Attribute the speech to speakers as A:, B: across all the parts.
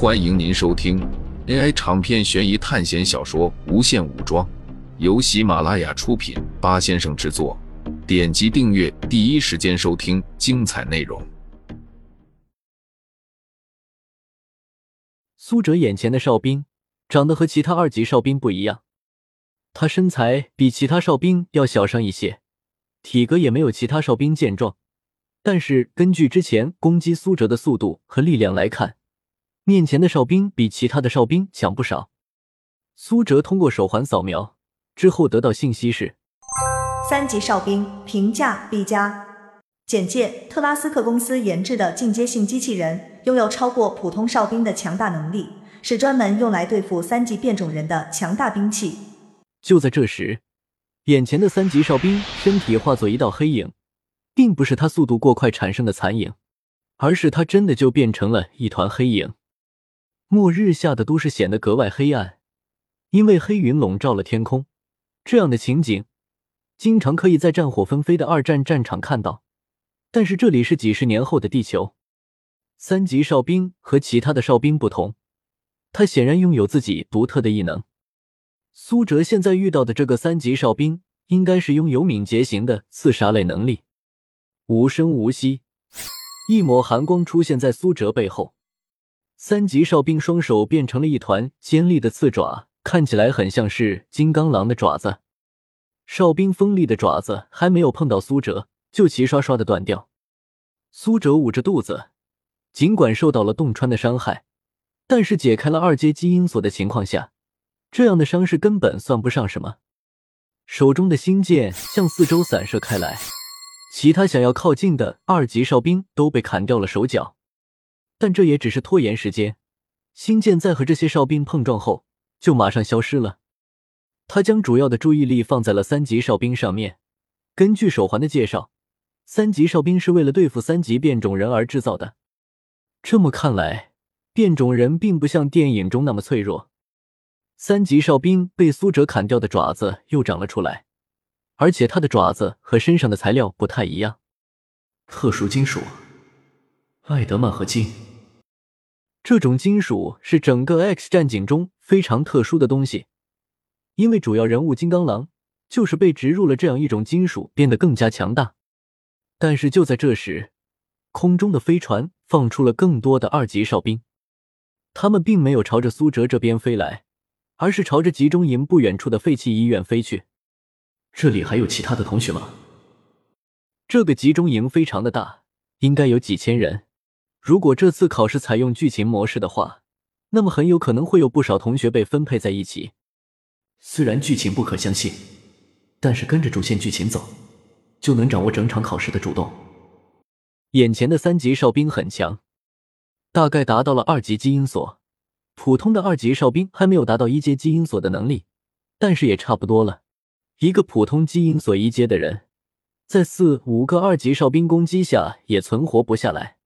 A: 欢迎您收听 AI 长篇悬疑探险小说《无限武装》，由喜马拉雅出品，八先生制作。点击订阅，第一时间收听精彩内容。
B: 苏哲眼前的哨兵长得和其他二级哨兵不一样，他身材比其他哨兵要小上一些，体格也没有其他哨兵健壮。但是根据之前攻击苏哲的速度和力量来看，面前的哨兵比其他的哨兵强不少。苏哲通过手环扫描之后得到信息是：
C: 三级哨兵评价 B 加。简介：特拉斯克公司研制的进阶性机器人，拥有超过普通哨兵的强大能力，是专门用来对付三级变种人的强大兵器。
B: 就在这时，眼前的三级哨兵身体化作一道黑影。并不是他速度过快产生的残影，而是他真的就变成了一团黑影。末日下的都市显得格外黑暗，因为黑云笼罩了天空。这样的情景，经常可以在战火纷飞的二战战场看到。但是这里是几十年后的地球，三级哨兵和其他的哨兵不同，他显然拥有自己独特的异能。苏哲现在遇到的这个三级哨兵，应该是拥有敏捷型的刺杀类能力。无声无息，一抹寒光出现在苏哲背后。三级哨兵双手变成了一团尖利的刺爪，看起来很像是金刚狼的爪子。哨兵锋利的爪子还没有碰到苏哲，就齐刷刷的断掉。苏哲捂着肚子，尽管受到了洞穿的伤害，但是解开了二阶基因锁的情况下，这样的伤势根本算不上什么。手中的星剑向四周散射开来。其他想要靠近的二级哨兵都被砍掉了手脚，但这也只是拖延时间。星剑在和这些哨兵碰撞后，就马上消失了。他将主要的注意力放在了三级哨兵上面。根据手环的介绍，三级哨兵是为了对付三级变种人而制造的。这么看来，变种人并不像电影中那么脆弱。三级哨兵被苏哲砍掉的爪子又长了出来。而且它的爪子和身上的材料不太一样，
D: 特殊金属，艾德曼合金。
B: 这种金属是整个 X 战警中非常特殊的东西，因为主要人物金刚狼就是被植入了这样一种金属，变得更加强大。但是就在这时，空中的飞船放出了更多的二级哨兵，他们并没有朝着苏哲这边飞来，而是朝着集中营不远处的废弃医院飞去。
D: 这里还有其他的同学吗？
B: 这个集中营非常的大，应该有几千人。如果这次考试采用剧情模式的话，那么很有可能会有不少同学被分配在一起。
D: 虽然剧情不可相信，但是跟着主线剧情走，就能掌握整场考试的主动。
B: 眼前的三级哨兵很强，大概达到了二级基因锁。普通的二级哨兵还没有达到一阶基因锁的能力，但是也差不多了。一个普通基因锁一阶的人，在四五个二级哨兵攻击下也存活不下来。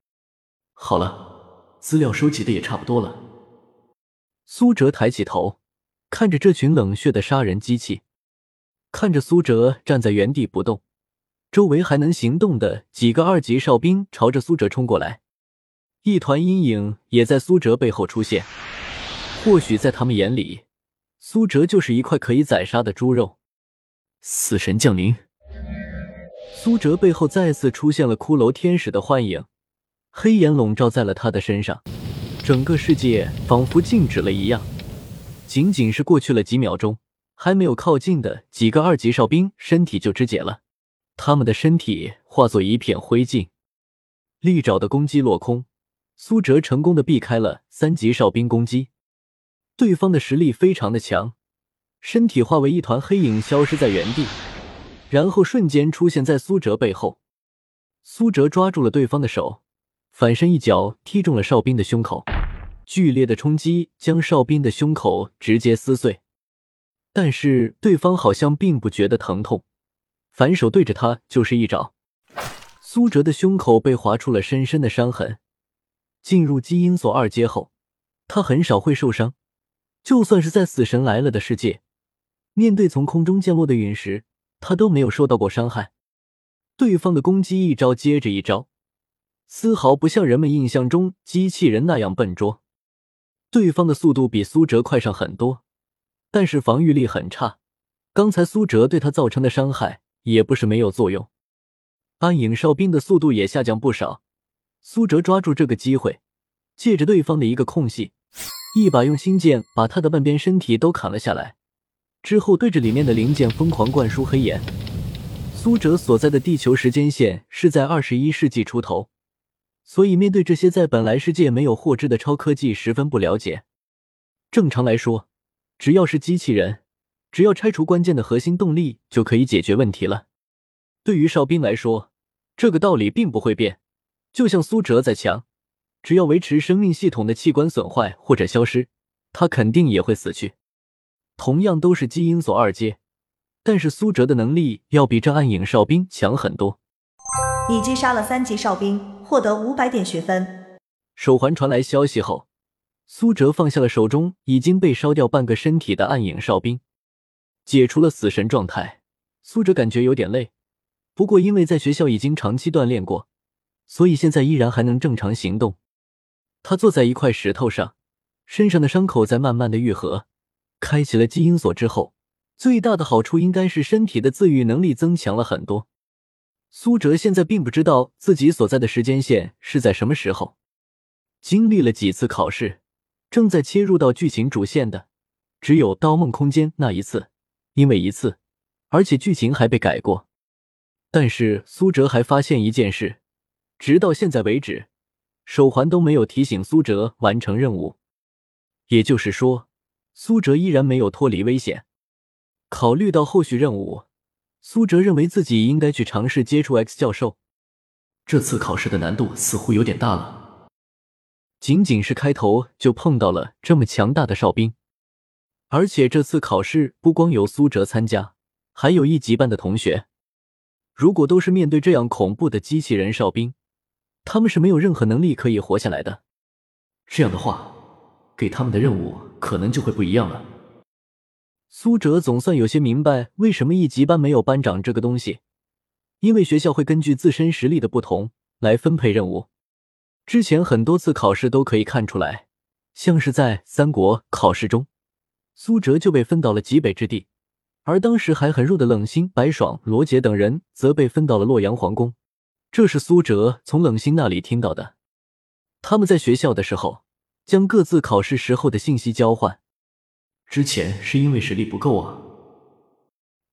D: 好了，资料收集的也差不多了。
B: 苏哲抬起头，看着这群冷血的杀人机器，看着苏哲站在原地不动，周围还能行动的几个二级哨兵朝着苏哲冲过来，一团阴影也在苏哲背后出现。或许在他们眼里，苏哲就是一块可以宰杀的猪肉。
D: 死神降临，
B: 苏哲背后再次出现了骷髅天使的幻影，黑岩笼罩在了他的身上，整个世界仿佛静止了一样。仅仅是过去了几秒钟，还没有靠近的几个二级哨兵身体就肢解了，他们的身体化作一片灰烬。利爪的攻击落空，苏哲成功的避开了三级哨兵攻击，对方的实力非常的强。身体化为一团黑影，消失在原地，然后瞬间出现在苏哲背后。苏哲抓住了对方的手，反身一脚踢中了哨兵的胸口，剧烈的冲击将哨兵的胸口直接撕碎。但是对方好像并不觉得疼痛，反手对着他就是一掌。苏哲的胸口被划出了深深的伤痕。进入基因锁二阶后，他很少会受伤，就算是在死神来了的世界。面对从空中降落的陨石，他都没有受到过伤害。对方的攻击一招接着一招，丝毫不像人们印象中机器人那样笨拙。对方的速度比苏哲快上很多，但是防御力很差。刚才苏哲对他造成的伤害也不是没有作用。暗影哨兵的速度也下降不少。苏哲抓住这个机会，借着对方的一个空隙，一把用星剑把他的半边身体都砍了下来，之后对着里面的零件疯狂灌输黑岩。苏哲所在的地球时间线是在二十一世纪出头，所以面对这些在本来世界没有获知的超科技，十分不了解。正常来说，只要是机器人，只要拆除关键的核心动力，就可以解决问题了。对于哨兵来说，这个道理并不会变。就像苏哲再强，只要维持生命系统的器官损坏或者消失，他肯定也会死去。同样都是基因锁二阶。但是苏哲的能力要比这暗影哨兵强很多。
C: 你击杀了三级哨兵，获得五百点学分。
B: 手环传来消息后，苏哲放下了手中已经被烧掉半个身体的暗影哨兵，解除了死神状态。苏哲感觉有点累，不过因为在学校已经长期锻炼过，所以现在依然还能正常行动。他坐在一块石头上，身上的伤口在慢慢的愈合。开启了基因锁之后。最大的好处应该是身体的自愈能力增强了很多。苏哲现在并不知道自己所在的时间线是在什么时候，经历了几次考试，正在切入到剧情主线的只有《盗梦空间》那一次，因为一次，而且剧情还被改过。但是苏哲还发现一件事，直到现在为止，手环都没有提醒苏哲完成任务，也就是说，苏哲依然没有脱离危险。考虑到后续任务，苏哲认为自己应该去尝试接触 X 教授。
D: 这次考试的难度似乎有点大了。
B: 仅仅是开头就碰到了这么强大的哨兵，而且这次考试不光有苏哲参加，还有一级班的同学。如果都是面对这样恐怖的机器人哨兵，他们是没有任何能力可以活下来的。
D: 这样的话，给他们的任务可能就会不一样了。
B: 苏哲总算有些明白为什么一级班没有班长这个东西，因为学校会根据自身实力的不同来分配任务。之前很多次考试都可以看出来，像是在三国考试中，苏哲就被分到了极北之地，而当时还很弱的冷心、白爽、罗杰等人则被分到了洛阳皇宫。这是苏哲从冷心那里听到的。他们在学校的时候，将各自考试时候的信息交换。
D: 之前是因为实力不够啊。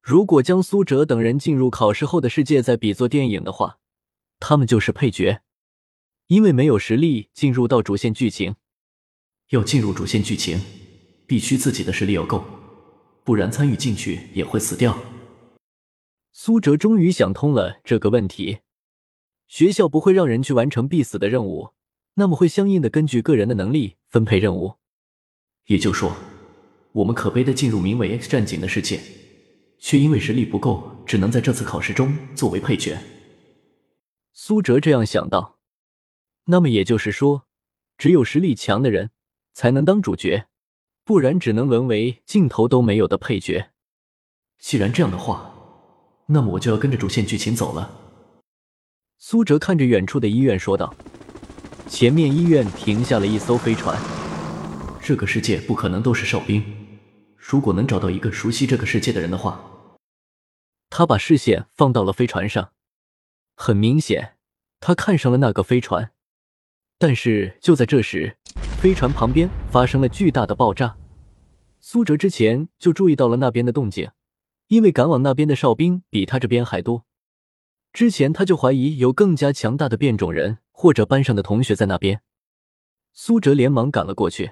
B: 如果将苏哲等人进入考试后的世界再比作电影的话，他们就是配角，因为没有实力进入到主线剧情。
D: 要进入主线剧情，必须自己的实力要够，不然参与进去也会死掉。
B: 苏哲终于想通了这个问题：学校不会让人去完成必死的任务，那么会相应的根据个人的能力分配任务。
D: 也就说。我们可悲的进入名为 X 战警的世界，却因为实力不够，只能在这次考试中作为配角。
B: 苏哲这样想到。那么也就是说，只有实力强的人才能当主角，不然只能沦为镜头都没有的配角。
D: 既然这样的话，那么我就要跟着主线剧情走了。
B: 苏哲看着远处的医院说道：“前面医院停下了一艘飞船。
D: 这个世界不可能都是哨兵。”如果能找到一个熟悉这个世界的人的话，
B: 他把视线放到了飞船上。很明显，他看上了那个飞船。但是就在这时，飞船旁边发生了巨大的爆炸。苏哲之前就注意到了那边的动静，因为赶往那边的哨兵比他这边还多。之前他就怀疑有更加强大的变种人或者班上的同学在那边。苏哲连忙赶了过去。